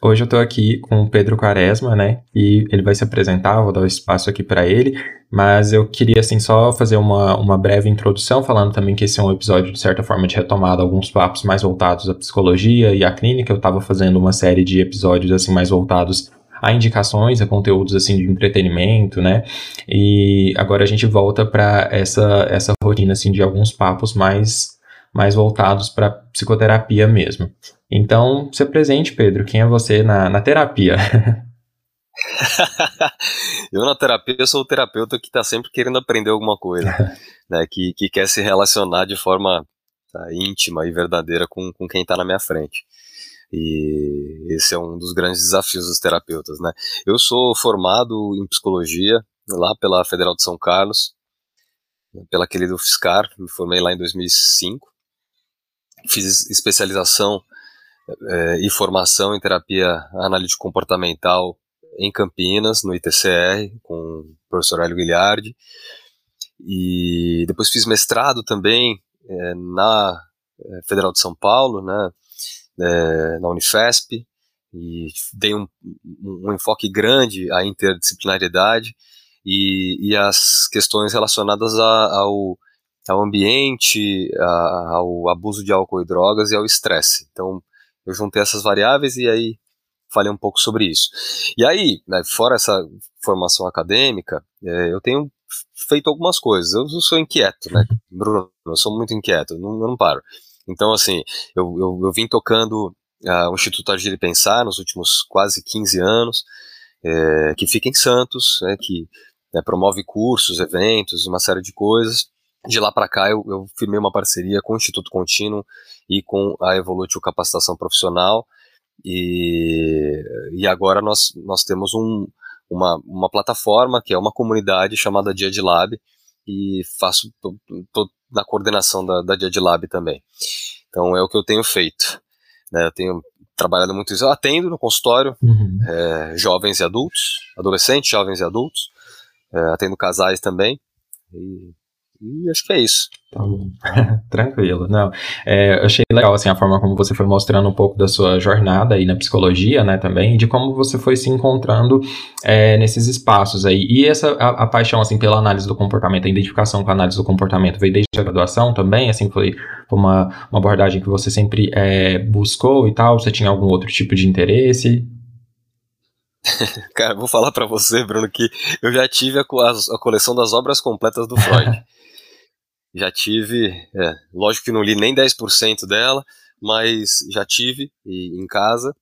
Hoje eu estou aqui com o Pedro Quaresma, né? E ele vai se apresentar, vou dar o espaço aqui para ele. Mas eu queria, assim, só fazer uma, uma breve introdução, falando também que esse é um episódio, de certa forma, de retomada, alguns papos mais voltados à psicologia e à clínica. Eu estava fazendo uma série de episódios, assim, mais voltados a indicações, a conteúdos, assim, de entretenimento, né? E agora a gente volta para essa, essa rotina, assim, de alguns papos mais, mais voltados para psicoterapia mesmo. Então, se apresente, Pedro. Quem é você na, na terapia? eu na terapia sou o terapeuta que está sempre querendo aprender alguma coisa, né? Que, que quer se relacionar de forma tá, íntima e verdadeira com, com quem está na minha frente. E esse é um dos grandes desafios dos terapeutas, né? Eu sou formado em psicologia lá pela Federal de São Carlos, pela querida UFSCar, me formei lá em 2005. Fiz especialização é, e formação em terapia analítico comportamental em Campinas, no ITCR, com o professor Hélio Guilhardi. E depois fiz mestrado também é, na é, Federal de São Paulo, né, é, na Unifesp, e dei um, um, enfoque grande à interdisciplinariedade e, e às questões relacionadas a, ao, ao ambiente, a, ao abuso de álcool e drogas e ao estresse. Então, eu juntei essas variáveis e aí falei um pouco sobre isso. E aí, né, fora essa formação acadêmica, é, eu tenho feito algumas coisas. Eu sou inquieto, né, Bruno? Eu sou muito inquieto, eu não, eu não paro. Então, assim, eu, eu, eu vim tocando uh, o Instituto Agir e Pensar nos últimos quase 15 anos, é, que fica em Santos, né, que né, promove cursos, eventos, uma série de coisas. De lá para cá, eu, eu firmei uma parceria com o Instituto Contínuo e com a Evolutio Capacitação Profissional. E, e agora nós, nós temos um, uma, uma plataforma que é uma comunidade chamada Dia de Lab e faço tô, na coordenação da, da Dia de Lab também. Então é o que eu tenho feito. Né? Eu tenho trabalhado muito isso. Eu atendo no consultório uhum. é, jovens e adultos, adolescentes, jovens e adultos. É, atendo casais também. E e acho que é isso. Tá bom. Tranquilo. Não, é, achei legal assim, a forma como você foi mostrando um pouco da sua jornada aí na psicologia, né, também, de como você foi se encontrando é, nesses espaços aí. E essa a, a, paixão assim pela análise do comportamento, a identificação com a análise do comportamento veio desde a graduação também, assim, foi uma, uma abordagem que você sempre é, buscou e tal. Você tinha algum outro tipo de interesse? Cara, vou falar para você, Bruno, que eu já tive a, a, a coleção das obras completas do Freud. já tive, é, lógico que não li nem 10% dela, mas já tive e, em casa.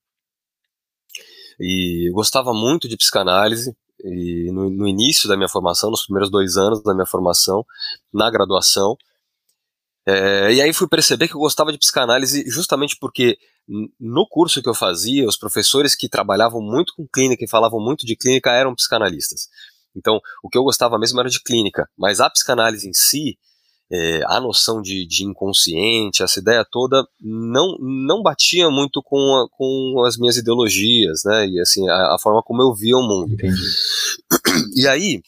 E gostava muito de psicanálise. E no, no, início da minha formação, nos primeiros dois anos da minha formação, na graduação. É, e aí fui perceber que eu gostava de psicanálise justamente porque no curso que eu fazia, os professores que trabalhavam muito com clínica e falavam muito de clínica eram psicanalistas. Então, o que eu gostava mesmo era de clínica, mas a psicanálise em si, é, a noção de, de, inconsciente, essa ideia toda, não, não batia muito com, a, com as minhas ideologias, né? E assim, a, a, forma como eu via o mundo. Entendi. E aí,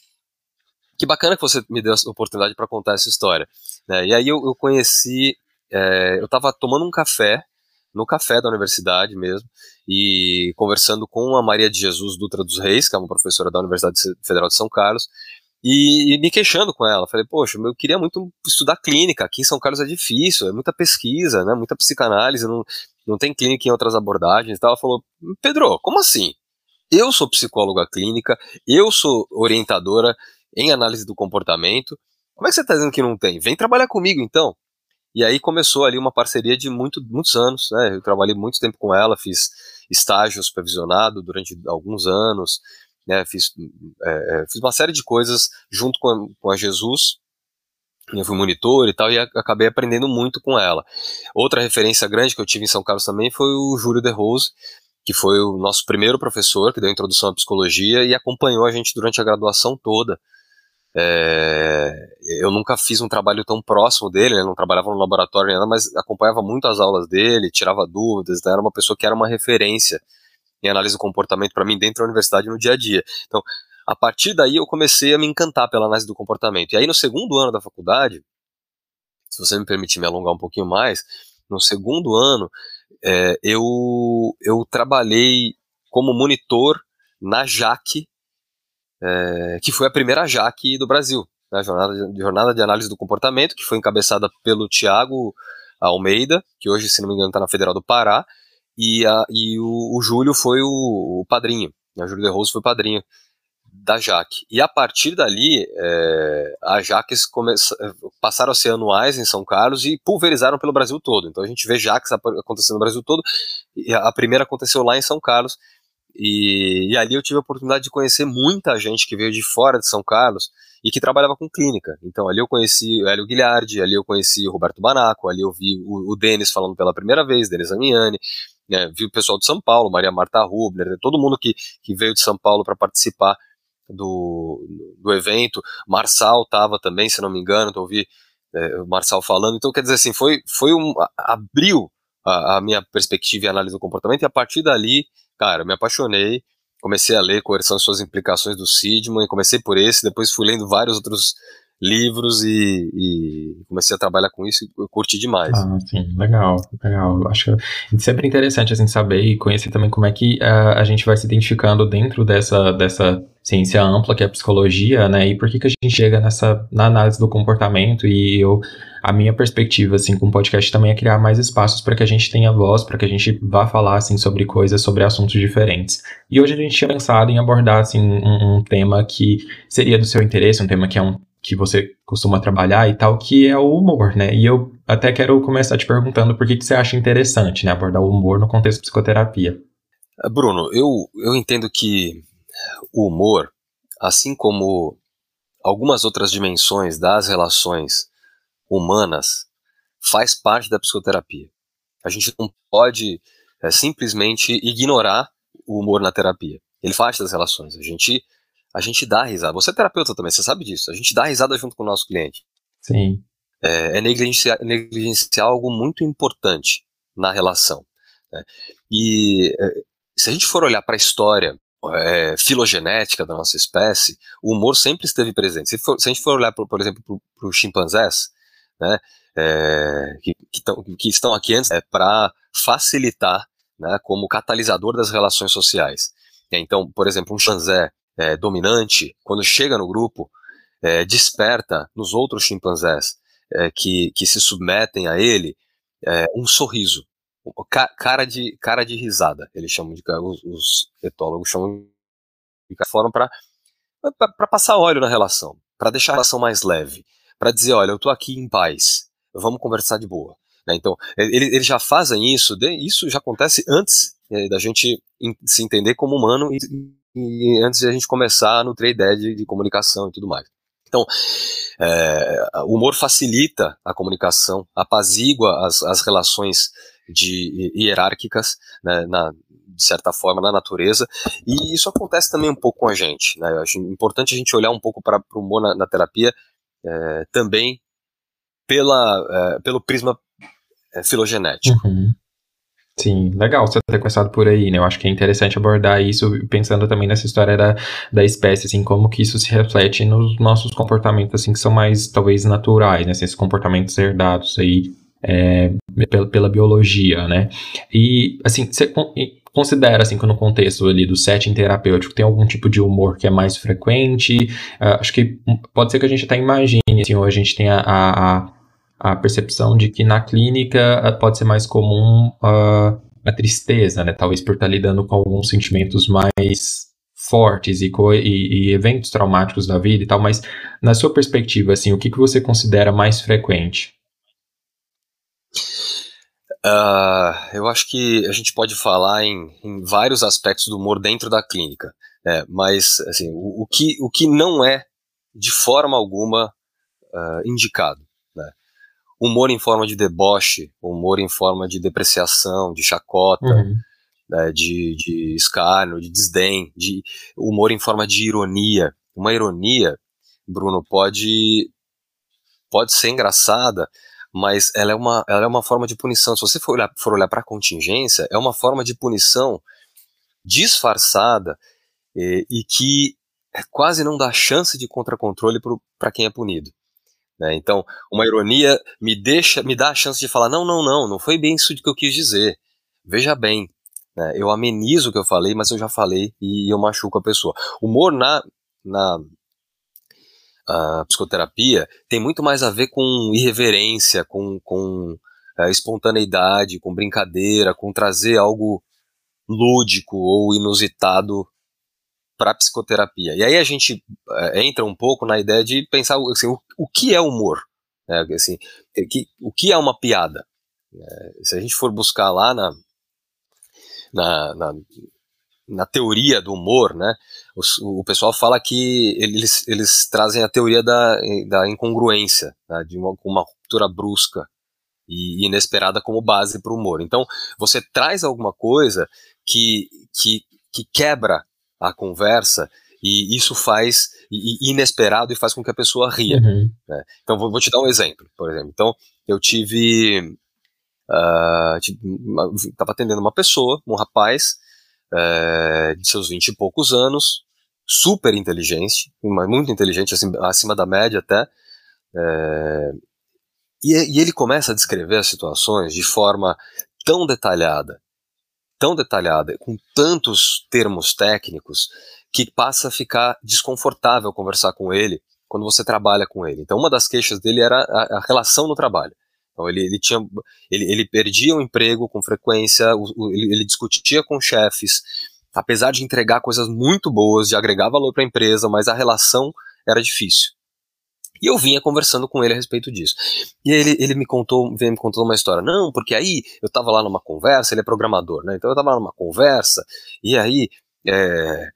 que bacana que você me deu a oportunidade para contar essa história. Né? E aí eu, eu conheci, é, eu estava tomando um café, no café da universidade mesmo, e conversando com a Maria de Jesus Dutra dos Reis, que é uma professora da Universidade Federal de São Carlos, e, e, me queixando com ela. Falei, poxa, eu queria muito estudar clínica. Aqui em São Carlos é difícil, é muita pesquisa, né? Muita psicanálise, não, não tem clínica em outras abordagens. Então ela falou, Pedro, como assim? Eu sou psicóloga clínica, eu sou orientadora em análise do comportamento. Como é que você está dizendo que não tem? Vem trabalhar comigo então. E aí começou ali uma parceria de muito, muitos anos, né? Eu trabalhei muito tempo com ela, fiz estágio supervisionado durante alguns anos, né, fiz, é, é, fiz uma série de coisas junto com a, com a Jesus, eu fui monitor e tal, e acabei aprendendo muito com ela. Outra referência grande que eu tive em São Carlos também foi o Júlio de Rose, que foi o nosso primeiro professor que deu a introdução à psicologia e acompanhou a gente durante a graduação toda. É, eu nunca fiz um trabalho tão próximo dele, né, não trabalhava no laboratório nada, mas acompanhava muito as aulas dele, tirava dúvidas, então era uma pessoa que era uma referência em análise do comportamento para mim dentro da universidade no dia a dia. Então, a partir daí eu comecei a me encantar pela análise do comportamento. E aí no segundo ano da faculdade, se você me permitir me alongar um pouquinho mais, no segundo ano é, eu, eu trabalhei como monitor na JAC, é, que foi a primeira JAC do Brasil, né, jornada de, jornada de Análise do Comportamento, que foi encabeçada pelo Tiago Almeida, que hoje, se não me engano, está na Federal do Pará, e, a, e o, o Júlio foi o, o padrinho, né, o Júlio de Rose foi o padrinho da Jaque. E a partir dali, é, a Jaques passaram a ser anuais em São Carlos e pulverizaram pelo Brasil todo. Então a gente vê Jaques acontecendo no Brasil todo, e a primeira aconteceu lá em São Carlos, e, e, ali eu tive a oportunidade de conhecer muita gente que veio de fora de São Carlos e que trabalhava com clínica. Então ali eu conheci o Hélio Guilherme, ali eu conheci o Roberto Banaco, ali eu vi o, o Denis falando pela primeira vez, Denis Amiani, né, vi o pessoal de São Paulo, Maria Marta Rubner, todo mundo que, que veio de São Paulo para participar do, do evento. Marçal estava também, se não me engano, então ouvi é, o Marçal falando. Então, quer dizer assim, foi, foi um. abriu a, a, minha perspectiva e análise do comportamento, e a partir dali, cara, me apaixonei. Comecei a ler quais são as suas implicações do Sidman, e comecei por esse, depois fui lendo vários outros livros e, e, comecei a trabalhar com isso e eu curti demais. Ah, sim, legal, legal. Acho que sempre interessante assim, saber e conhecer também como é que uh, a gente vai se identificando dentro dessa, dessa ciência ampla que é a psicologia, né? E por que, que a gente chega nessa na análise do comportamento e eu a minha perspectiva assim com o podcast também é criar mais espaços para que a gente tenha voz, para que a gente vá falar assim sobre coisas, sobre assuntos diferentes. E hoje a gente tinha pensado em abordar assim um, um tema que seria do seu interesse, um tema que é um que você costuma trabalhar e tal, que é o humor, né? E eu até quero começar te perguntando por que, que você acha interessante né, abordar o humor no contexto de psicoterapia. Bruno, eu, eu entendo que o humor, assim como algumas outras dimensões das relações humanas, faz parte da psicoterapia. A gente não pode é, simplesmente ignorar o humor na terapia. Ele faz das relações. A gente a gente dá risada. Você é terapeuta também, você sabe disso. A gente dá risada junto com o nosso cliente. Sim. É, é negligenciar, negligenciar algo muito importante na relação. Né? E é, se a gente for olhar para a história é, filogenética da nossa espécie, o humor sempre esteve presente. Se, for, se a gente for olhar, por, por exemplo, para os chimpanzés, né, é, que, que, tão, que, estão aqui antes, é para facilitar né, como catalisador das relações sociais. Então, por exemplo, um chimpanzé é, dominante, quando chega no grupo, é, desperta nos outros chimpanzés é, que, que se submetem a ele é, um sorriso, cara de, cara de risada, eles chamam de, os, os etólogos chamam de forma para passar óleo na relação, para deixar a relação mais leve, para dizer, olha, eu estou aqui em paz, vamos conversar de boa. Né? Então, eles, eles já fazem isso, isso já acontece antes é, da gente se entender como humano e e antes de a gente começar a nutrir ideia de, de comunicação e tudo mais. Então, é, o humor facilita a comunicação, apazigua as, as relações de, hierárquicas, né, na, de certa forma, na natureza, e isso acontece também um pouco com a gente. Né, eu acho importante a gente olhar um pouco para o humor na, na terapia é, também pela, é, pelo prisma é, filogenético. Uhum. Sim, legal você ter começado por aí, né? Eu acho que é interessante abordar isso pensando também nessa história da, da espécie, assim, como que isso se reflete nos nossos comportamentos, assim, que são mais, talvez, naturais, né? Assim, esses comportamentos herdados aí é, pela, pela biologia, né? E, assim, você considera, assim, que no contexto ali do setting terapêutico tem algum tipo de humor que é mais frequente? Uh, acho que pode ser que a gente até imagine, assim, ou a gente tenha a, a a percepção de que na clínica eh, pode ser mais comum uh, a tristeza, né? Talvez por estar lidando com alguns sentimentos mais fortes e, e, e, eventos traumáticos da vida e tal, mas na sua perspectiva, assim, o que, que você considera mais frequente? Uh, eu acho que a gente pode falar em, em vários aspectos do humor dentro da clínica, né? mas assim, o, o, que, o que não é de forma alguma uh, indicado humor em forma de deboche, humor em forma de depreciação, de chacota, uhum. né, de, de escárnio, de desdém, de humor em forma de ironia. Uma ironia, Bruno, pode, pode ser engraçada, mas ela é, uma, ela é uma forma de punição. Se você for olhar, for olhar para a contingência, é uma forma de punição disfarçada e, e que quase não dá chance de contracontrole para quem é punido. Né? Então, uma ironia me deixa, me dá a chance de falar: não, não, não, não foi bem isso que eu quis dizer. Veja bem, né? eu amenizo o que eu falei, mas eu já falei e eu machuco a pessoa. Humor na, na psicoterapia tem muito mais a ver com irreverência, com, com é, espontaneidade, com brincadeira, com trazer algo lúdico ou inusitado para psicoterapia. E aí a gente é, entra um pouco na ideia de pensar assim, o, o que é humor, né? assim, que, o que é uma piada. É, se a gente for buscar lá na, na, na, na teoria do humor, né, o, o, pessoal fala que eles, eles trazem a teoria da, da incongruência, né, de uma, uma ruptura brusca e inesperada como base para o humor. Então, você traz alguma coisa que, que, que quebra a conversa e isso faz e, inesperado e faz com que a pessoa ria. Uhum. Né? Então vou, vou, te dar um exemplo, por exemplo. Então eu tive estava uh, atendendo uma pessoa, um rapaz uh, de seus vinte e poucos anos, super inteligente, muito inteligente, assim, acima da média até. Uh, e, e ele começa a descrever as situações de forma tão detalhada tão detalhada, com tantos termos técnicos, que passa a ficar desconfortável conversar com ele quando você trabalha com ele. Então, uma das queixas dele era a, a relação no trabalho. Então, ele, ele, tinha, ele, ele perdia o emprego com frequência, o, o, ele, ele discutia com chefes, apesar de entregar coisas muito boas, de agregar valor para a empresa, mas a relação era difícil. E eu vinha conversando com ele a respeito disso. E ele, ele me contou, veio me contando uma história. Não, porque aí eu estava lá numa conversa, ele é programador, né? Então eu estava lá numa conversa, e aí, é,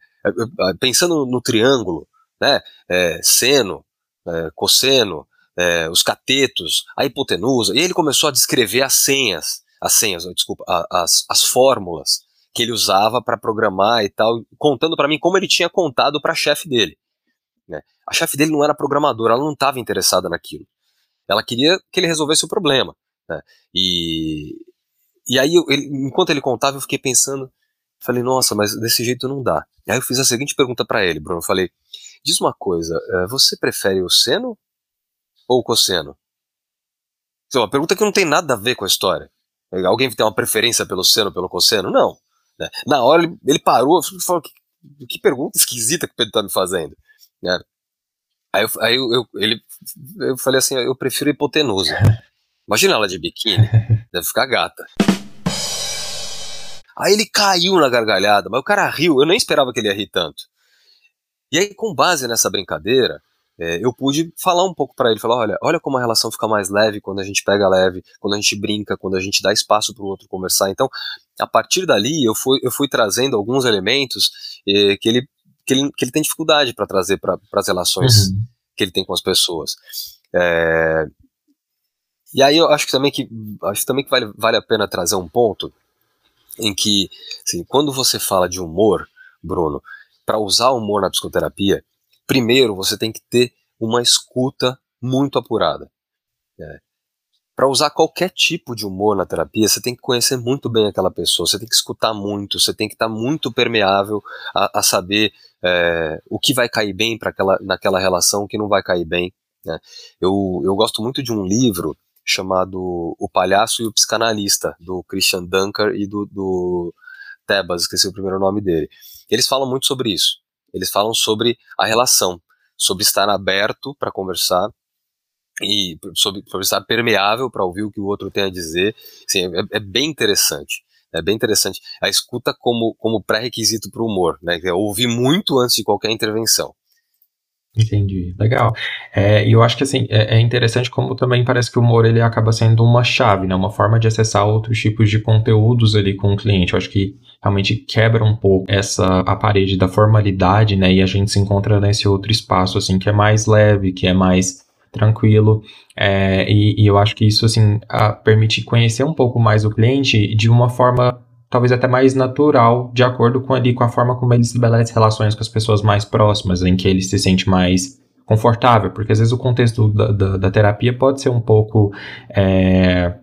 pensando no triângulo, né? É, seno, é, cosseno, é, os catetos, a hipotenusa, e ele começou a descrever as senhas, as senhas, desculpa, as, as fórmulas que ele usava para programar e tal, contando para mim como ele tinha contado para chefe dele. Né? A chefe dele não era programadora, ela não estava interessada naquilo. Ela queria que ele resolvesse o problema. Né? E, e aí, ele, enquanto ele contava, eu fiquei pensando, falei, nossa, mas desse jeito não dá. Aí eu fiz a seguinte pergunta para ele, Bruno, eu falei, diz uma coisa, eh, você prefere o seno ou o cosseno? Então, uma pergunta que não tem nada a ver com a história. Alguém tem uma preferência pelo seno, pelo cosseno? Não. Né? Na hora ele, ele parou e falou, que, que pergunta esquisita que o Pedro está me fazendo. Né? Aí, eu, aí eu, eu, ele, eu falei assim, eu prefiro hipotenusa. Imagina ela de biquíni, deve ficar gata. Aí ele caiu na gargalhada, mas o cara riu, eu nem esperava que ele ia rir tanto. E aí, com base nessa brincadeira, é, eu pude falar um pouco para ele, falar, olha, olha como a relação fica mais leve quando a gente pega leve, quando a gente brinca, quando a gente dá espaço para o outro conversar. Então, a partir dali, eu fui, eu fui trazendo alguns elementos eh, que ele que ele, que ele tem dificuldade para trazer para as relações uhum. que ele tem com as pessoas. É, e aí eu acho que também que acho também que vale, vale a pena trazer um ponto em que, assim, quando você fala de humor, Bruno, para usar humor na psicoterapia, primeiro você tem que ter uma escuta muito apurada. É, para usar qualquer tipo de humor na terapia, você tem que conhecer muito bem aquela pessoa, você tem que escutar muito, você tem que estar tá muito permeável a, a saber é, o que vai cair bem para aquela, naquela relação, o que não vai cair bem. Né? Eu, eu gosto muito de um livro chamado O Palhaço e o Psicanalista, do Christian Dunker e do, do Tebas, esqueci o primeiro nome dele. Eles falam muito sobre isso. Eles falam sobre a relação, sobre estar aberto para conversar, e sobre, sobre estar permeável para ouvir o que o outro tem a dizer. Assim, é, é, bem interessante. É bem interessante. A escuta como, como pré-requisito para o humor, né? É ouvir muito antes de qualquer intervenção. Entendi, legal. É, e eu acho que assim, é, é, interessante como também parece que o humor ele acaba sendo uma chave, né? Uma forma de acessar outros tipos de conteúdos ali com o cliente. Eu acho que realmente quebra um pouco essa a parede da formalidade, né? E a gente se encontra nesse outro espaço assim que é mais leve, que é mais tranquilo. É, e, e, eu acho que isso assim permite conhecer um pouco mais o cliente de uma forma talvez até mais natural, de acordo com ali com a forma como ele estabelece relações com as pessoas mais próximas, em que ele se sente mais confortável, porque às vezes o contexto da, da, da terapia pode ser um pouco é,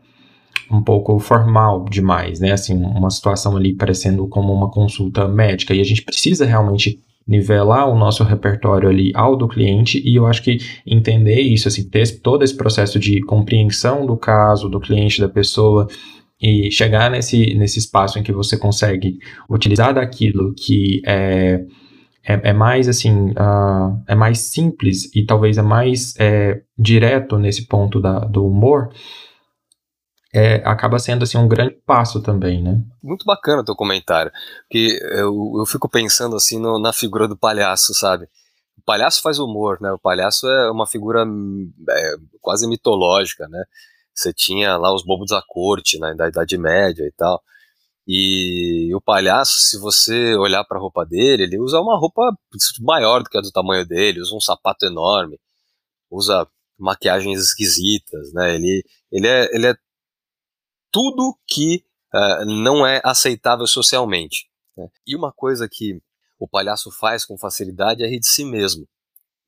um pouco formal demais, né? Assim, uma situação ali parecendo como uma consulta médica e a gente precisa realmente nivelar o nosso repertório ali ao do cliente e eu acho que entender isso, assim, ter todo esse processo de compreensão do caso, do cliente, da pessoa e chegar nesse, nesse espaço em que você consegue utilizar daquilo que é, é, é mais assim, uh, é mais simples e talvez é mais é, direto nesse ponto da, do humor, é, acaba sendo assim um grande passo também, né? Muito bacana o teu comentário, porque eu, eu fico pensando assim no, na figura do palhaço, sabe? O palhaço faz humor, né? O palhaço é uma figura é, quase mitológica, né? Você tinha lá os bobos da corte, né, da Idade Média e tal. E o palhaço, se você olhar para a roupa dele, ele usa uma roupa maior do que a do tamanho dele, usa um sapato enorme, usa maquiagens esquisitas, né? Ele, ele, é, ele é tudo que uh, não é aceitável socialmente. Né? E uma coisa que o palhaço faz com facilidade é rir de si mesmo.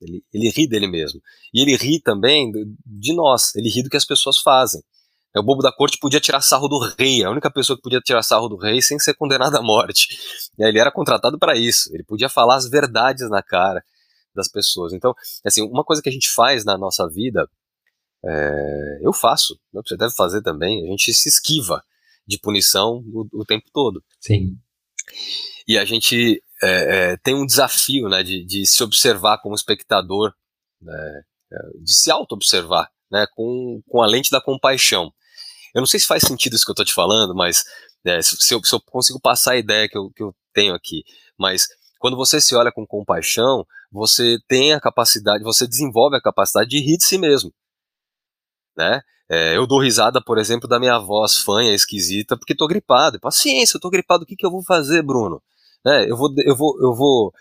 Ele, ele ri dele mesmo. E ele ri também de nós, ele ri do que as pessoas fazem. É, o bobo da corte podia tirar sarro do rei, a única pessoa que podia tirar sarro do rei sem ser condenado à morte. Ele era contratado para isso, ele podia falar as verdades na cara das pessoas. Então, assim, uma coisa que a gente faz na nossa vida é, eu faço, você deve fazer também. A gente se esquiva de punição o, o tempo todo. Sim. E a gente é, é, tem um desafio né, de, de, se observar como espectador, né, é, de se auto-observar né, com, com a lente da compaixão. Eu não sei se faz sentido isso que eu estou te falando, mas é, se, se, eu, se, eu, consigo passar a ideia que eu, que eu tenho aqui. Mas quando você se olha com compaixão, você tem a capacidade, você desenvolve a capacidade de rir de si mesmo né? É, eu dou risada, por exemplo, da minha voz fanha, esquisita, porque tô gripado. Paciência, eu tô gripado, o que, que eu vou fazer, Bruno? Né? Eu vou, eu vou, eu vou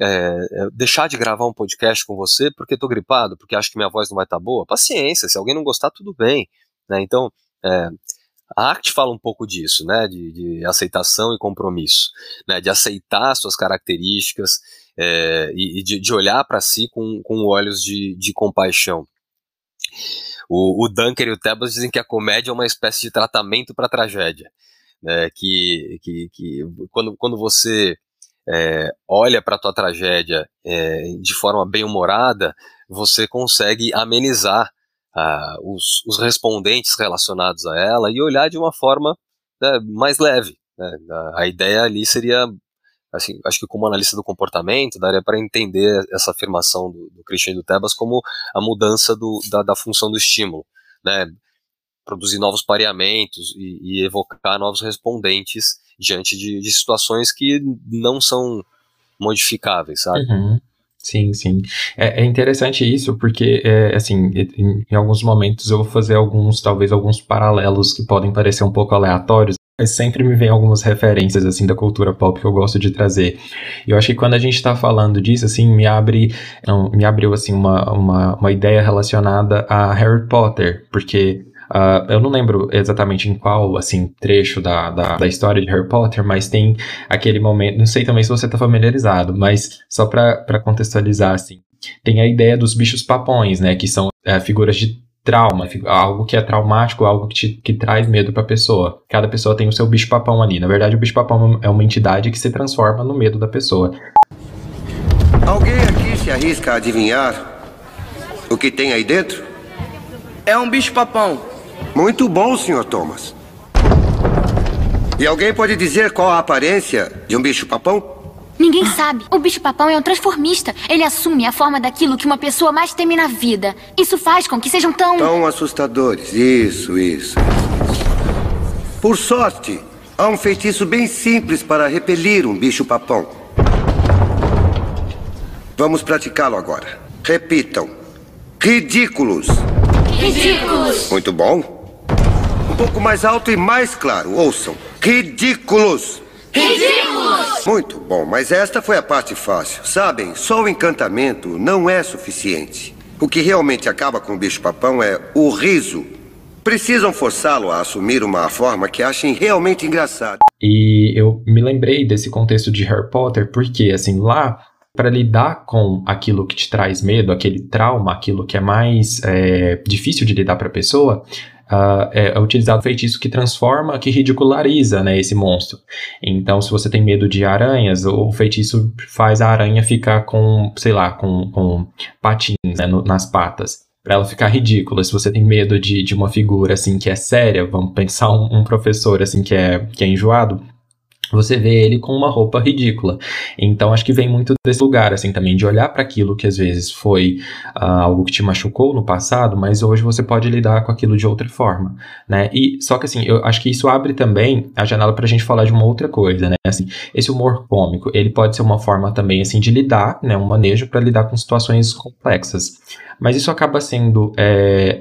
é, é deixar de gravar um podcast com você porque tô gripado, porque acho que minha voz não vai estar tá boa. Paciência, se alguém não gostar, tudo bem. Né? Então, é, a arte fala um pouco disso, né? De, de aceitação e compromisso, né? De aceitar suas características é, e, e de, de, olhar para si com, com olhos de, de compaixão. O, o Dunker e o Tebas dizem que a comédia é uma espécie de tratamento para a tragédia. Né, que, que, que quando, quando você é, olha para a tua tragédia é, de forma bem humorada, você consegue amenizar ah, os, os, respondentes relacionados a ela e olhar de uma forma né, mais leve. Né? A ideia ali seria assim, acho que como analista do comportamento, daria para entender essa afirmação do, do Christian e do Tebas como a mudança do, da, da, função do estímulo, né? Produzir novos pareamentos e, e evocar novos respondentes diante de, de, situações que não são modificáveis, sabe? Uhum. Sim, sim. É, é, interessante isso porque, é, assim, em, em, alguns momentos eu vou fazer alguns, talvez alguns paralelos que podem parecer um pouco aleatórios, sempre me vem algumas referências, assim, da cultura pop que eu gosto de trazer. Eu acho que quando a gente está falando disso, assim, me abre, não, me abriu, assim, uma, uma, uma ideia relacionada a Harry Potter, porque Uh, eu não lembro exatamente em qual, assim, trecho da, da, da, história de Harry Potter, mas tem aquele momento, não sei também se você está familiarizado, mas só para contextualizar, assim, tem a ideia dos bichos papões, né, que são é, figuras de trauma, algo que é traumático, algo que, te, que traz medo para a pessoa. Cada pessoa tem o seu bicho-papão ali. Na verdade, o bicho-papão é uma entidade que se transforma no medo da pessoa. Alguém aqui se arrisca a adivinhar o que tem aí dentro? É um bicho-papão. Muito bom, Sr. Thomas. E alguém pode dizer qual a aparência de um bicho-papão? Ninguém sabe. O bicho-papão é um transformista. Ele assume a forma daquilo que uma pessoa mais teme na vida. Isso faz com que sejam tão. Tão assustadores. Isso, isso. Por sorte, há um feitiço bem simples para repelir um bicho-papão. Vamos praticá-lo agora. Repitam: ridículos. Ridículos. Muito bom. Um pouco mais alto e mais claro. Ouçam: ridículos. Ridículos! Muito bom, mas esta foi a parte fácil. Sabem, só o encantamento não é suficiente. O que realmente acaba com o bicho-papão é o riso. precisam forçá-lo a assumir uma forma que achem realmente engraçada. E eu me lembrei desse contexto de Harry Potter porque, assim, lá para lidar com aquilo que te traz medo, aquele trauma, aquilo que é mais é, difícil de lidar para a pessoa, uh, é, utilizado feitiço que transforma, que ridiculariza né, esse monstro. Então, se você tem medo de aranhas, o feitiço faz a aranha ficar com, sei lá, com, com patins né, no, nas patas para ela ficar ridícula. Se você tem medo de, de uma figura assim que é séria, vamos pensar um, um professor assim que é, que é enjoado, você vê ele com uma roupa ridícula. Então acho que vem muito desse lugar, assim, também, de olhar para aquilo que às vezes foi uh, algo que te machucou no passado, mas hoje você pode lidar com aquilo de outra forma, né? E só que assim, eu acho que isso abre também a janela para a gente falar de uma outra coisa, né? Assim, esse humor cômico, ele pode ser uma forma também, assim, de lidar, né? Um manejo para lidar com situações complexas. Mas isso acaba sendo,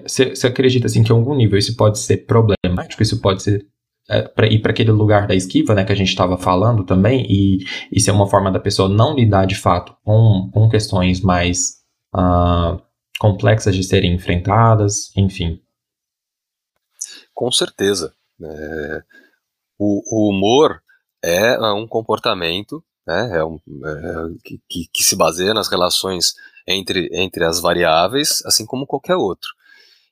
você é, acredita assim que em algum nível isso pode ser problemático, isso pode ser é, para ir para aquele lugar da esquiva, né, que a gente estava falando também, e isso é uma forma da pessoa não lidar de fato com, com questões mais uh, complexas de serem enfrentadas, enfim. Com certeza. É, o, o, humor é um comportamento né, é um, é, que, que se baseia nas relações entre, entre as variáveis, assim como qualquer outro.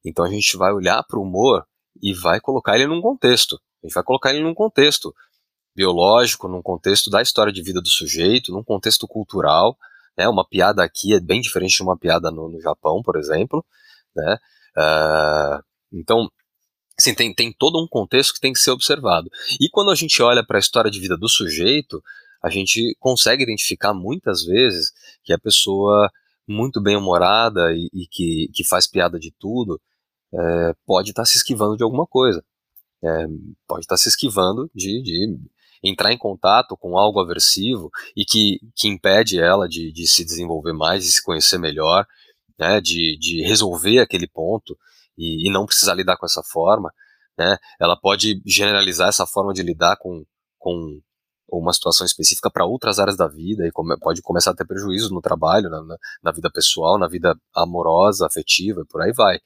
Então a gente vai olhar para o humor e vai colocar ele num contexto. A gente vai colocar ele num contexto biológico, num contexto da história de vida do sujeito, num contexto cultural. Né? Uma piada aqui é bem diferente de uma piada no, no Japão, por exemplo. Né? Uh, então, assim, tem, tem todo um contexto que tem que ser observado. E quando a gente olha para a história de vida do sujeito, a gente consegue identificar muitas vezes que a pessoa muito bem humorada e, e que, que faz piada de tudo é, pode estar tá se esquivando de alguma coisa é, pode estar se esquivando de, de, entrar em contato com algo aversivo e que, que impede ela de, de se desenvolver mais, de se conhecer melhor, né, de, de resolver aquele ponto e, e não precisar lidar com essa forma. Né, ela pode generalizar essa forma de lidar com, com uma situação específica para outras áreas da vida e come, pode começar a ter prejuízo no trabalho, na, na, na, vida pessoal, na vida amorosa, afetiva e por aí vai.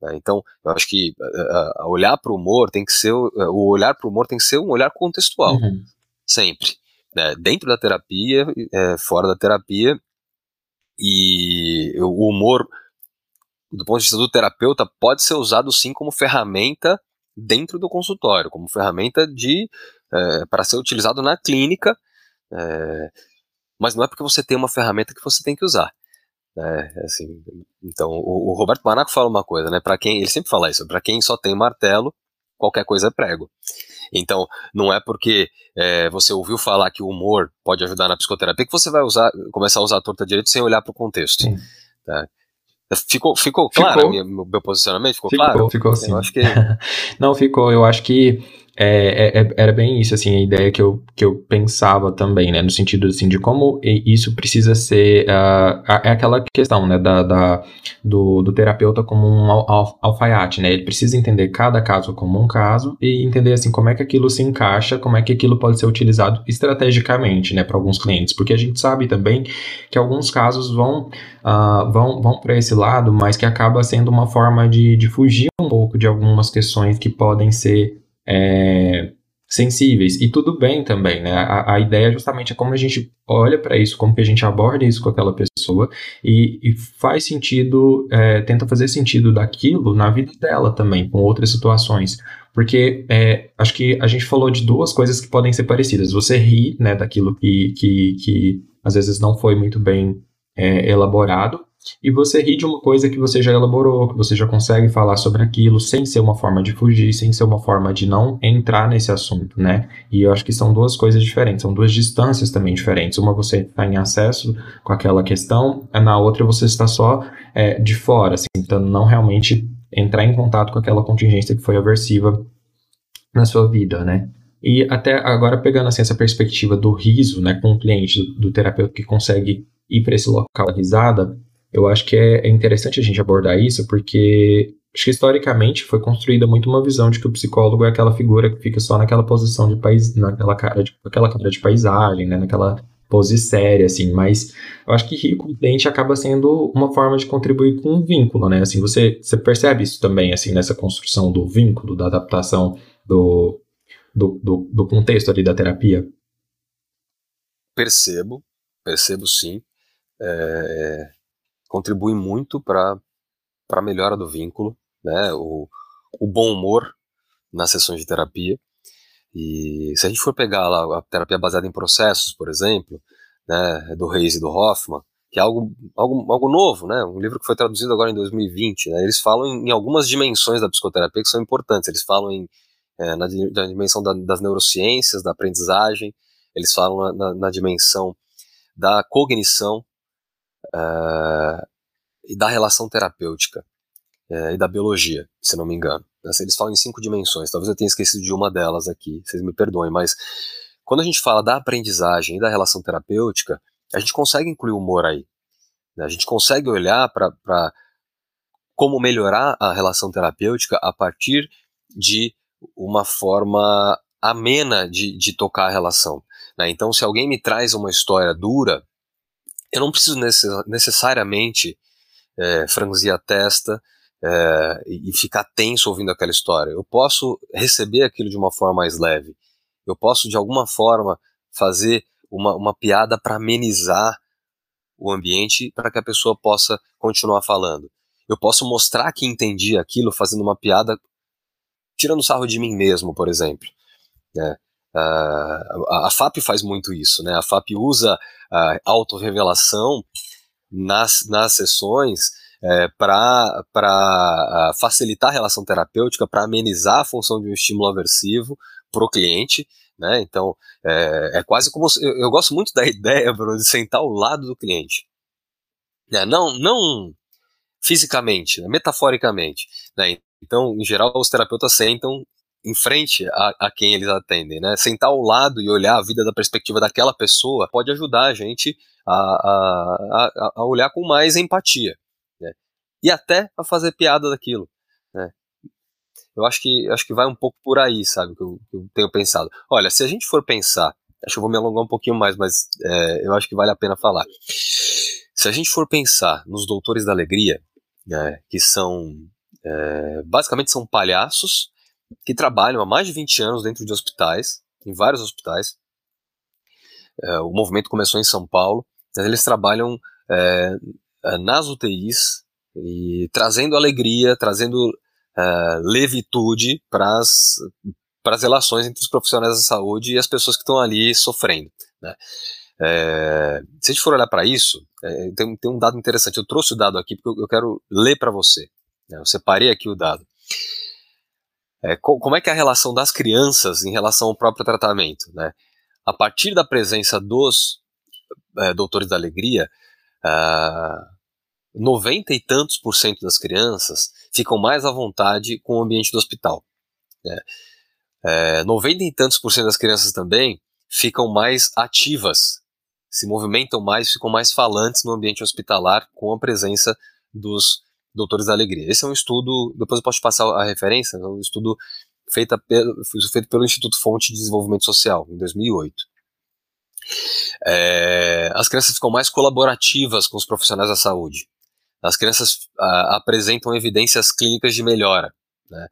Né? Então, eu acho que uh, olhar para o humor tem que ser uh, o olhar para o humor tem que ser um olhar contextual, uhum. sempre, né? dentro da terapia, é, fora da terapia e o humor do ponto de vista do terapeuta pode ser usado sim como ferramenta dentro do consultório, como ferramenta de é, para ser utilizado na clínica, é, mas não é porque você tem uma ferramenta que você tem que usar. É, assim, então, o, o, Roberto Manaco fala uma coisa, né? Para quem ele sempre fala isso, para quem só tem martelo, qualquer coisa é prego. Então, não é porque é, você ouviu falar que o humor pode ajudar na psicoterapia que você vai usar, começar a usar a torta direito sem olhar para o contexto. Tá? Ficou, ficou claro ficou. Minha, meu posicionamento? Ficou, ficou claro? Ficou sim. Eu acho que... não, ficou. Eu acho que é, é, é, era bem isso, assim, a ideia que eu, que eu pensava também, né, no sentido, assim, de como isso precisa ser, uh, é aquela questão, né, da, da do, do, terapeuta como um alfaiate, né, ele precisa entender cada caso como um caso e entender, assim, como é que aquilo se encaixa, como é que aquilo pode ser utilizado estrategicamente, né, para alguns clientes, porque a gente sabe também que alguns casos vão, uh, vão, vão para esse lado, mas que acaba sendo uma forma de, de fugir um pouco de algumas questões que podem ser é, sensíveis. E tudo bem também, né? A, a ideia justamente é como a gente olha para isso, como que a gente aborda isso com aquela pessoa e, e faz sentido, é, tenta fazer sentido daquilo na vida dela também, com outras situações. Porque é, acho que a gente falou de duas coisas que podem ser parecidas. Você ri, né, daquilo que, que, que às vezes não foi muito bem é, elaborado, e você ri de uma coisa que você já elaborou, que você já consegue falar sobre aquilo sem ser uma forma de fugir, sem ser uma forma de não entrar nesse assunto, né? E eu acho que são duas coisas diferentes, são duas distâncias também diferentes. Uma você está em acesso com aquela questão, na outra você está só é, de fora, assim, tentando não realmente entrar em contato com aquela contingência que foi aversiva na sua vida, né? E até agora pegando assim essa perspectiva do riso, né, com o cliente do, do terapeuta que consegue ir para esse local da risada, eu acho que é, é interessante a gente abordar isso, porque acho que historicamente foi construída muito uma visão de que o psicólogo é aquela figura que fica só naquela posição de país, naquela cara de, aquela cara de paisagem, né, naquela pose séria, assim, mas eu acho que rir com acaba sendo uma forma de contribuir com um vínculo, né? Assim, você, você percebe isso também, assim, nessa construção do vínculo, da adaptação do, do, do, do contexto ali da terapia? Percebo, percebo sim. É, contribui muito para a melhora do vínculo, né? O, o bom humor nas sessões de terapia. E se a gente for pegar lá a terapia baseada em processos, por exemplo, né, do Reis e do Hoffman, que é algo, algo, algo novo, né, um livro que foi traduzido agora em 2020, né, eles falam em, em algumas dimensões da psicoterapia que são importantes, eles falam em, é, na, na, dimensão da, das neurociências, da aprendizagem, eles falam na, na dimensão da cognição uh, e da relação terapêutica uh, e da biologia, se não me engano. Eles falam em cinco dimensões, talvez eu tenha esquecido de uma delas aqui, vocês me perdoem, mas quando a gente fala da aprendizagem e da relação terapêutica, a gente consegue incluir o humor aí. Né? A gente consegue olhar para como melhorar a relação terapêutica a partir de uma forma amena de, de tocar a relação. Né? Então, se alguém me traz uma história dura, eu não preciso necessariamente é, franzir a testa, é, e ficar tenso ouvindo aquela história. Eu posso receber aquilo de uma forma mais leve. Eu posso, de alguma forma, fazer uma, uma piada para amenizar o ambiente para que a pessoa possa continuar falando. Eu posso mostrar que entendi aquilo fazendo uma piada, tirando sarro de mim mesmo, por exemplo. Né? Uh, a FAP faz muito isso, né? A FAP usa a autorrevelação nas, nas sessões é, para ah, facilitar a relação terapêutica, para amenizar a função de um estímulo aversivo para o cliente. Né? Então, é, é quase como. Se, eu, eu, gosto muito da ideia, Bruno, de sentar ao lado do cliente. É, não, não fisicamente, né? metaforicamente. Né? Então, em geral, os terapeutas sentam em frente a, a, quem eles atendem, né? Sentar ao lado e olhar a vida da perspectiva daquela pessoa pode ajudar a gente a, a, a olhar com mais empatia e até a fazer piada daquilo, né? Eu acho que acho que vai um pouco por aí, sabe, que eu, que eu tenho pensado. Olha, se a gente for pensar, acho que eu vou me alongar um pouquinho mais, mas é, eu acho que vale a pena falar. Se a gente for pensar nos Doutores da Alegria, né, que são é, basicamente são palhaços que trabalham há mais de 20 anos dentro de hospitais, em vários hospitais. É, o movimento começou em São Paulo, mas eles trabalham é, nas UTIs e trazendo alegria, trazendo uh, levitude para as relações entre os profissionais da saúde e as pessoas que estão ali sofrendo. Né? É, se a gente for olhar para isso, é, tem, tem, um dado interessante. Eu trouxe o dado aqui porque eu, eu quero ler para você. Né? Eu separei aqui o dado. É, co como é que é a relação das crianças em relação ao próprio tratamento? Né? A partir da presença dos é, doutores da alegria, uh, 90 e tantos por cento das crianças ficam mais à vontade com o ambiente do hospital. Né? É, 90 e tantos por cento das crianças também ficam mais ativas, se movimentam mais, ficam mais falantes no ambiente hospitalar com a presença dos doutores da alegria. Esse é um estudo, depois eu posso passar a referência, é um estudo feita pelo, feito pelo Instituto Fonte de Desenvolvimento Social, em 2008. É, as crianças ficam mais colaborativas com os profissionais da saúde as crianças ah, apresentam evidências clínicas de melhora. Né?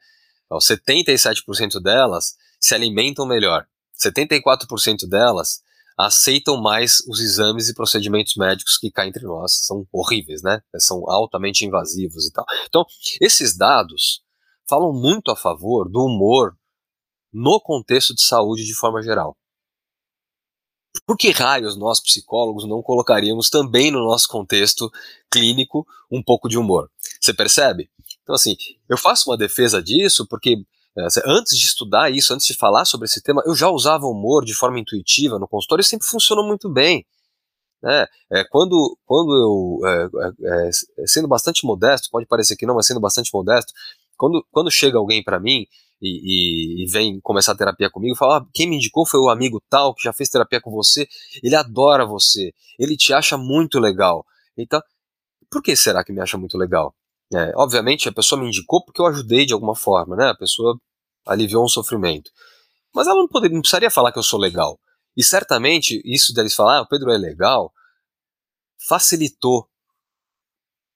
Então, 77% delas se alimentam melhor, 74% delas aceitam mais os exames e procedimentos médicos que cá entre nós são horríveis, né? São altamente invasivos e tal. Então, esses dados falam muito a favor do humor no contexto de saúde de forma geral. Por que raios nós, psicólogos, não colocaríamos também no nosso contexto clínico um pouco de humor? Você percebe? Então, assim, eu faço uma defesa disso porque antes de estudar isso, antes de falar sobre esse tema, eu já usava humor de forma intuitiva no consultório e sempre funcionou muito bem. Né? É, quando, quando eu, é, é, sendo bastante modesto, pode parecer que não, mas sendo bastante modesto, quando, quando chega alguém para mim e, e, e, vem começar a terapia comigo, fala: ah, quem me indicou foi o amigo tal que já fez terapia com você, ele adora você, ele te acha muito legal. Então, por que será que me acha muito legal? É, obviamente a pessoa me indicou porque eu ajudei de alguma forma, né? A pessoa aliviou um sofrimento. Mas ela não, poderia, não precisaria falar que eu sou legal. E certamente isso deles falar, ah, o Pedro é legal, facilitou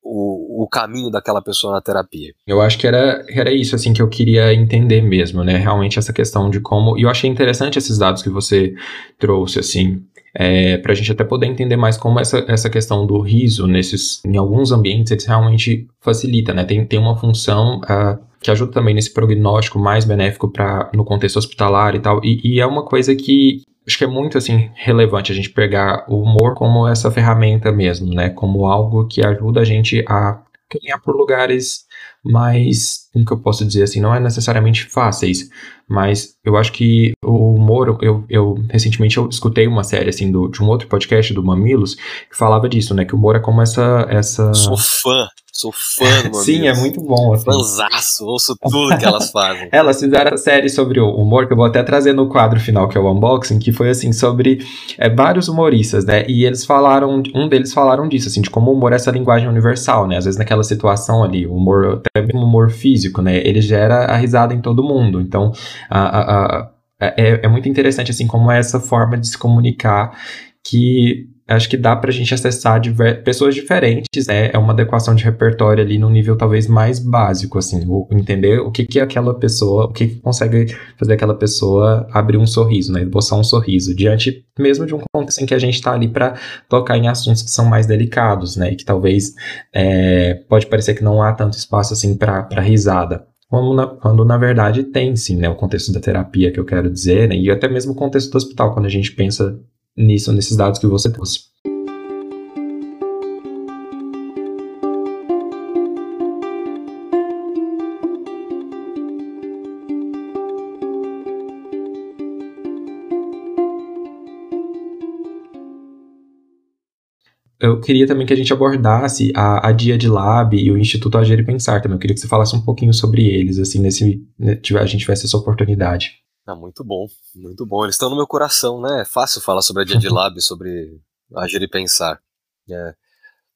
o, o caminho daquela pessoa na terapia. Eu acho que era, era isso assim que eu queria entender mesmo, né? Realmente essa questão de como. E eu achei interessante esses dados que você trouxe, assim. É, para a gente até poder entender mais como essa, essa questão do riso nesses, em alguns ambientes ele realmente facilita, né? Tem, tem uma função uh, que ajuda também nesse prognóstico mais benéfico para no contexto hospitalar e tal. E, e, é uma coisa que acho que é muito assim relevante a gente pegar o humor como essa ferramenta mesmo, né? Como algo que ajuda a gente a caminhar por lugares mais, como que eu posso dizer assim, não é necessariamente fáceis, mas eu acho que o humor, eu, eu recentemente eu escutei uma série assim do, de um outro podcast do Mamilos que falava disso, né, que o humor é como essa essa Sou fã Sou fã do Sim, é muito bom. Assim. Fanzaço, ouço tudo que elas fazem. elas fizeram a série sobre o humor, que eu vou até trazer no quadro final, que é o unboxing, que foi assim, sobre é, vários humoristas, né? E eles falaram, um deles falaram disso, assim, de como o humor é essa linguagem universal, né? Às vezes naquela situação ali, o humor, até mesmo humor físico, né? Ele gera a risada em todo mundo. Então, a, a, a é, é muito interessante, assim, como é essa forma de se comunicar que acho que dá para a gente acessar pessoas diferentes, né? É uma adequação de repertório ali no nível talvez mais básico, assim, entender o que que aquela pessoa, o que, que consegue fazer aquela pessoa abrir um sorriso, né? Esboçar um sorriso, diante mesmo de um contexto em que a gente está ali para tocar em assuntos que são mais delicados, né? E que talvez é, pode parecer que não há tanto espaço assim para risada. Quando na, quando na, verdade tem sim, né, o contexto da terapia que eu quero dizer, né, e até mesmo o contexto do hospital, quando a gente pensa nisso, nesses dados que você trouxe. eu queria também que a gente abordasse a, a Dia de Lab e o Instituto Agir e Pensar também. Eu queria que você falasse um pouquinho sobre eles, assim, nesse, né, a gente tivesse essa oportunidade. Ah, muito bom, muito bom. Eles estão no meu coração, né? É fácil falar sobre a Dia de Lab, sobre Agir e Pensar. É.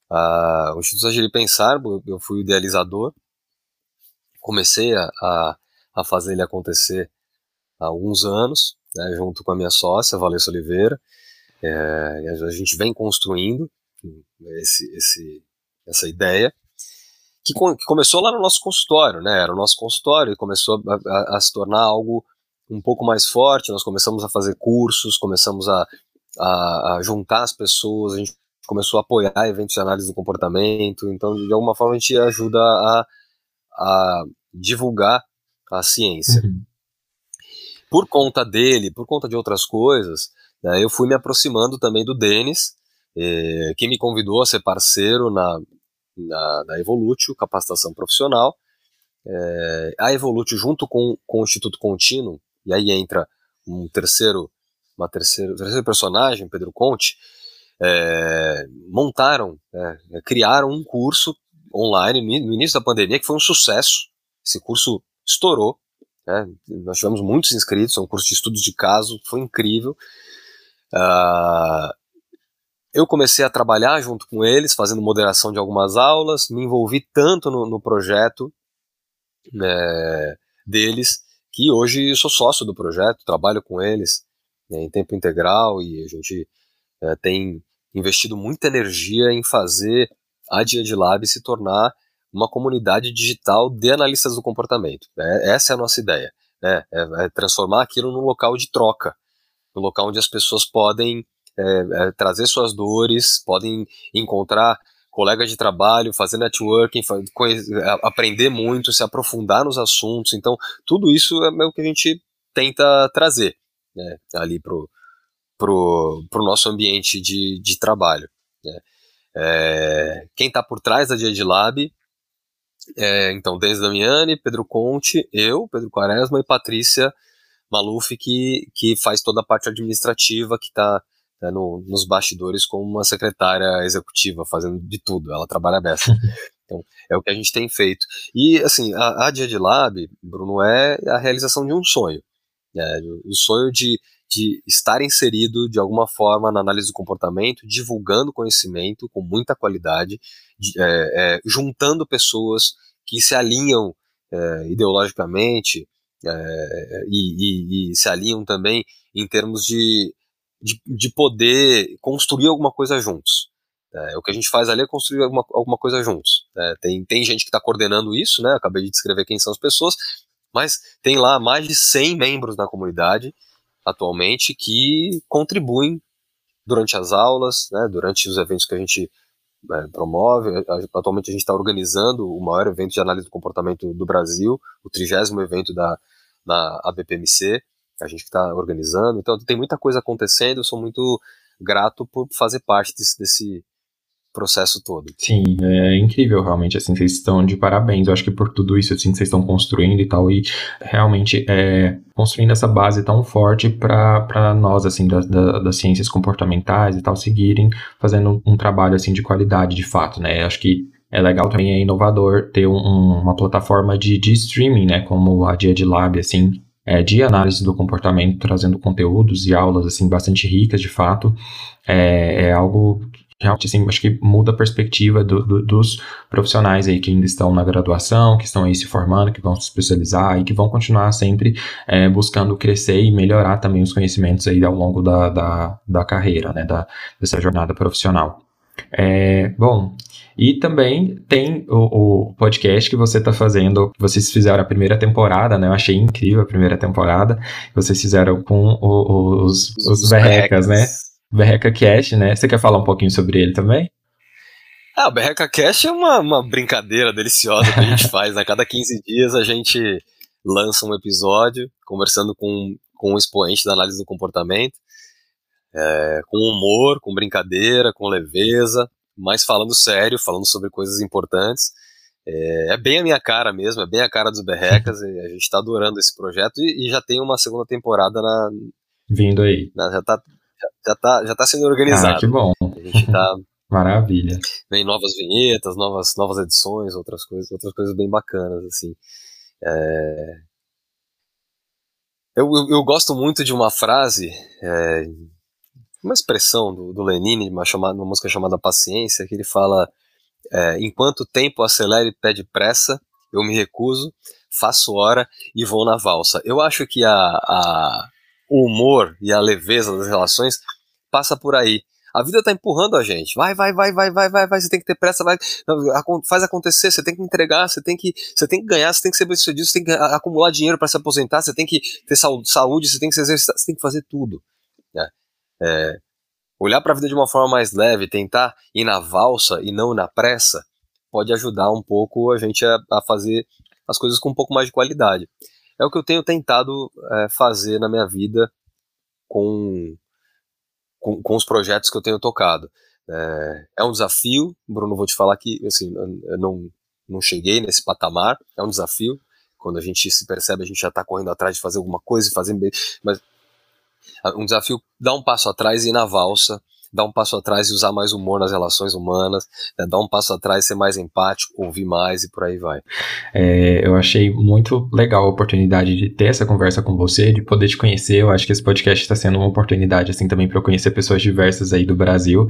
Ah, o Instituto Agir e Pensar, eu fui o idealizador, comecei a, a, a fazer ele acontecer há alguns anos, né, junto com a minha sócia, Valência Oliveira. É, a gente vem construindo esse, esse, essa ideia, que, que, começou lá no nosso consultório, né? Era o nosso consultório e começou a, a, a se tornar algo um pouco mais forte, nós começamos a fazer cursos, começamos a, a, a, juntar as pessoas, a gente começou a apoiar eventos de análise do comportamento, então de alguma forma a gente ajuda a, a divulgar a ciência. Uhum. Por conta dele, por conta de outras coisas, né, eu fui me aproximando também do Denis, eh, que me convidou a ser parceiro na, na, na Evolutio, capacitação profissional. Eh, a Evolutio, junto com, com o Instituto Contínuo, e aí entra um terceiro, uma terceiro, terceiro personagem, Pedro Conte, é, montaram, é, criaram um curso online no início da pandemia que foi um sucesso. Esse curso estourou. Né? Nós tivemos muitos inscritos, é um curso de estudos de caso, foi incrível. Uh, eu comecei a trabalhar junto com eles, fazendo moderação de algumas aulas, me envolvi tanto no, no projeto né, deles que hoje sou sócio do projeto, trabalho com eles né, em tempo integral e a gente é, tem investido muita energia em fazer a Dia de Lab se tornar uma comunidade digital de analistas do comportamento. Né? Essa é a nossa ideia, né? é, é transformar aquilo num local de troca, num local onde as pessoas podem é, trazer suas dores, podem encontrar colegas de trabalho, fazer networking, aprender muito, se aprofundar nos assuntos. Então, tudo isso é o que a gente tenta trazer né, ali pro, pro, pro nosso ambiente de, de trabalho. Né. É, quem está por trás da Dia Lab é, então, Denis Damiani, Pedro Conte, eu, Pedro Quaresma e Patrícia Maluf, que, que faz toda a parte administrativa, que está né, no, nos bastidores como uma secretária executiva, fazendo de tudo, ela trabalha dessa. Então, é o que a gente tem feito. E, assim, a, a Dia de Lab, Bruno, é a realização de um sonho. Né, o sonho de, de estar inserido, de alguma forma, na análise do comportamento, divulgando conhecimento com muita qualidade, de, é, é, juntando pessoas que se alinham é, ideologicamente é, e, e, e se alinham também em termos de de, de poder construir alguma coisa juntos. É, o que a gente faz ali é construir alguma, alguma coisa juntos. É, tem, tem gente que está coordenando isso, né? Acabei de descrever quem são as pessoas, mas tem lá mais de 100 membros da comunidade atualmente que contribuem durante as aulas, né, durante os eventos que a gente é, promove. Atualmente a gente está organizando o maior evento de análise do comportamento do Brasil, o trigésimo evento da, da ABPMC, a gente está organizando. Então tem muita coisa acontecendo, eu sou muito grato por fazer parte desse, desse processo todo. Sim, é incrível realmente, assim, vocês estão de parabéns, eu acho que por tudo isso, assim, vocês estão construindo e tal, e realmente é, construindo essa base tão forte para nós, assim, da, da, das ciências comportamentais e tal, seguirem fazendo um trabalho, assim, de qualidade, de fato, né, acho que é legal também, é inovador ter um, uma plataforma de, de streaming, né, como a Dia de Lab, assim, é, de análise do comportamento, trazendo conteúdos e aulas, assim, bastante ricas, de fato, é, é algo realmente assim, acho que muda a perspectiva do, do, dos profissionais aí que ainda estão na graduação, que estão aí se formando, que vão se especializar e que vão continuar sempre é, buscando crescer e melhorar também os conhecimentos aí ao longo da, da, da carreira, né, da, dessa jornada profissional. É, bom, e também tem o, o podcast que você está fazendo, vocês fizeram a primeira temporada, né? Eu achei incrível a primeira temporada. Vocês fizeram com o, os, os, os berrecas, né? Berreca Cash, né? Você quer falar um pouquinho sobre ele também? Ah, o Berreca Cash é uma, uma brincadeira deliciosa que a gente faz. A né? cada 15 dias a gente lança um episódio conversando com, com um expoente da análise do comportamento, é, com humor, com brincadeira, com leveza, mas falando sério, falando sobre coisas importantes. É, é, bem a minha cara mesmo, é bem a cara dos Berrecas, e a gente está adorando esse projeto e, e, já tem uma segunda temporada na, Vindo aí. Na, já está já tá, já tá sendo organizado. Ah, que bom. A gente tá. Maravilha. Vem novas vinhetas, novas, novas edições, outras coisas, outras coisas bem bacanas, assim. É... Eu, eu, eu, gosto muito de uma frase, é... uma expressão do, do Lenin, uma, chamada, uma música chamada Paciência, que ele fala: é, enquanto o tempo acelera e pede pressa, eu me recuso, faço hora e vou na valsa. Eu acho que a, a o humor e a leveza das relações passa por aí. A vida tá empurrando a gente. Vai, vai, vai, vai, vai, vai, vai. Você tem que ter pressa, vai. Faz acontecer, você tem que entregar, você tem que, você tem que ganhar, você tem que ser bem sucedido, você tem que acumular dinheiro para se aposentar, você tem que ter saúde, você tem que se exercitar, você tem que fazer tudo. É, olhar para a vida de uma forma mais leve, tentar ir na valsa e não na pressa, pode ajudar um pouco a gente a, a fazer as coisas com um pouco mais de qualidade é o que eu tenho tentado é, fazer na minha vida com, com, com, os projetos que eu tenho tocado. É, é um desafio, Bruno, vou te falar que assim, eu não, não cheguei nesse patamar, é um desafio. Quando a gente se percebe, a gente já está correndo atrás de fazer alguma coisa e fazendo bem. Mas um desafio dar um passo atrás e ir na valsa, dar um passo atrás e usar mais humor nas relações humanas, né, dar um passo atrás, ser mais empático, ouvir mais e por aí vai. É, eu achei muito legal a oportunidade de ter essa conversa com você, de poder te conhecer. Eu acho que esse podcast está sendo uma oportunidade assim também para eu conhecer pessoas diversas aí do Brasil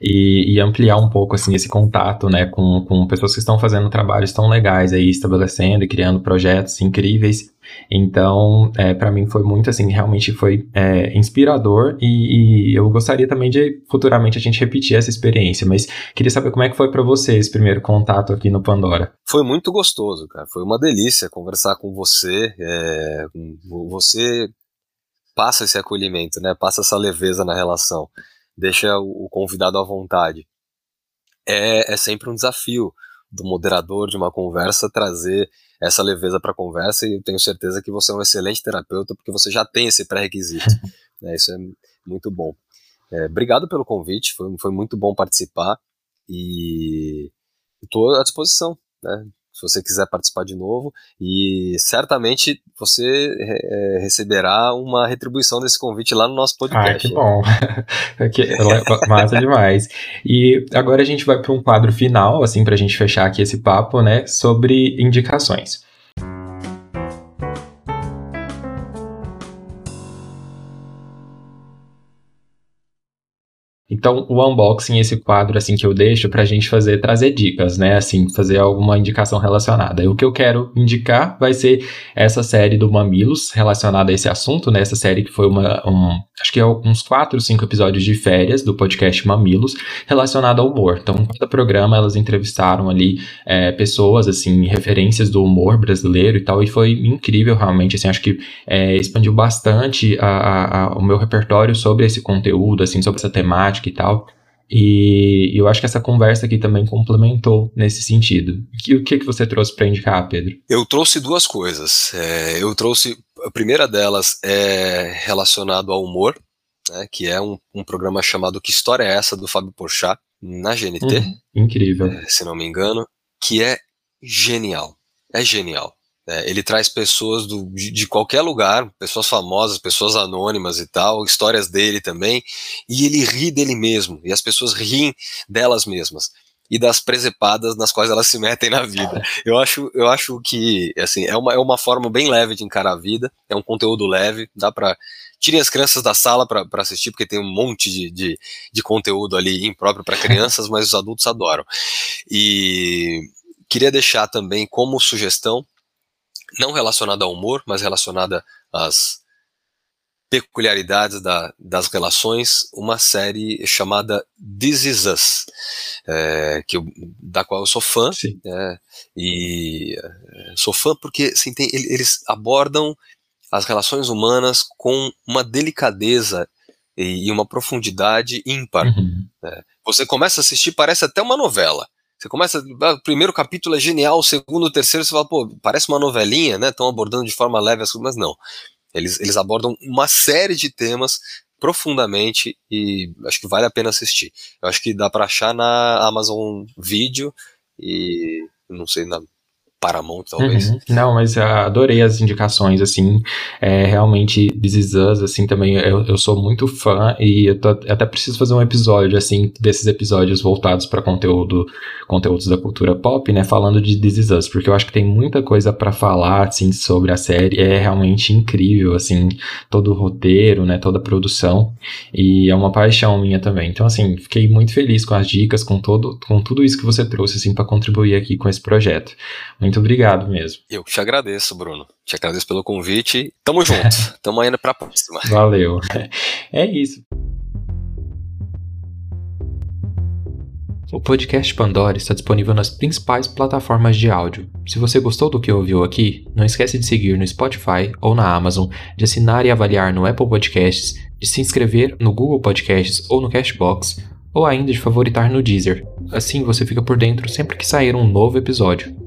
e, e, ampliar um pouco assim esse contato, né, com, com pessoas que estão fazendo trabalhos tão legais aí, estabelecendo e criando projetos incríveis. Então, é, para mim foi muito assim, realmente foi é, inspirador e, e, eu gostaria também de futuramente a gente repetir essa experiência, mas queria saber como é que foi para você esse primeiro contato aqui no Pandora. Foi muito gostoso, cara. Foi uma delícia conversar com você. É, você passa esse acolhimento, né? Passa essa leveza na relação deixa o convidado à vontade. É, é sempre um desafio do moderador de uma conversa trazer essa leveza para a conversa e eu tenho certeza que você é um excelente terapeuta porque você já tem esse pré-requisito. é, isso é muito bom. É, obrigado pelo convite, foi, foi muito bom participar e estou à disposição. Né? Se você quiser participar de novo. E certamente você é, receberá uma retribuição desse convite lá no nosso podcast. Ah, que bom. que, massa demais. E agora a gente vai para um quadro final, assim, para a gente fechar aqui esse papo, né, sobre indicações. Então, o unboxing, esse quadro assim que eu deixo pra gente fazer, trazer dicas, né? Assim, fazer alguma indicação relacionada. E o que eu quero indicar vai ser essa série do Mamilos relacionada a esse assunto, né? Essa série que foi uma, um, acho que é uns quatro, cinco episódios de férias do podcast Mamilos relacionado ao humor. Então, cada programa elas entrevistaram ali é, pessoas, assim, referências do humor brasileiro e tal, e foi incrível realmente, assim, acho que é, expandiu bastante a, a, a, o meu repertório sobre esse conteúdo, assim, sobre essa temática e tal. E eu acho que essa conversa aqui também complementou nesse sentido. E o que, que você trouxe para indicar, Pedro? Eu trouxe duas coisas. É, eu trouxe. A primeira delas é relacionado ao humor, né, que é um, um, programa chamado Que História é Essa? do Fábio Porchat, na GNT. Uhum, incrível. É, se não me engano. Que é genial. É genial. É, ele traz pessoas do, de, de, qualquer lugar, pessoas famosas, pessoas anônimas e tal, histórias dele também, e ele ri dele mesmo, e as pessoas riem delas mesmas e das presepadas nas quais elas se metem na vida. Eu acho, eu acho que assim é uma, é uma forma bem leve de encarar a vida, é um conteúdo leve, dá para tirem as crianças da sala para assistir, porque tem um monte de, de, de conteúdo ali impróprio para crianças, mas os adultos adoram. E queria deixar também como sugestão não relacionada ao humor, mas relacionada às peculiaridades da, das relações, uma série chamada This Is Us, é, que eu, da qual eu sou fã, é, e é, sou fã porque assim, tem, eles abordam as relações humanas com uma delicadeza e, e uma profundidade ímpar. Uhum. Né. Você começa a assistir, parece até uma novela. Você começa, ah, o primeiro capítulo é genial, o segundo, o terceiro, você fala, pô, parece uma novelinha, né? Estão abordando de forma leve as coisas, mas não. Eles, eles abordam uma série de temas profundamente e acho que vale a pena assistir. Eu acho que dá para achar na Amazon Video e não sei, na Paramount, talvez. Uhum. Não, mas adorei as indicações, assim, é, realmente This Is Us, assim, também, eu, eu sou muito fã e eu tô, até preciso fazer um episódio, assim, desses episódios voltados para conteúdo, conteúdos da cultura pop, né, falando de This Is Us, porque eu acho que tem muita coisa para falar, assim, sobre a série, é realmente incrível, assim, todo o roteiro, né, toda a produção, e é uma paixão minha também, então, assim, fiquei muito feliz com as dicas, com todo, com tudo isso que você trouxe, assim, para contribuir aqui com esse projeto. Muito obrigado mesmo. Eu te agradeço, Bruno. Te agradeço pelo convite. Tamo junto. Tamo indo pra próxima. Valeu. É isso. O podcast Pandora está disponível nas principais plataformas de áudio. Se você gostou do que ouviu aqui, não esquece de seguir no Spotify ou na Amazon, de assinar e avaliar no Apple Podcasts, de se inscrever no Google Podcasts ou no Cashbox, ou ainda de favoritar no Deezer. Assim você fica por dentro sempre que sair um novo episódio.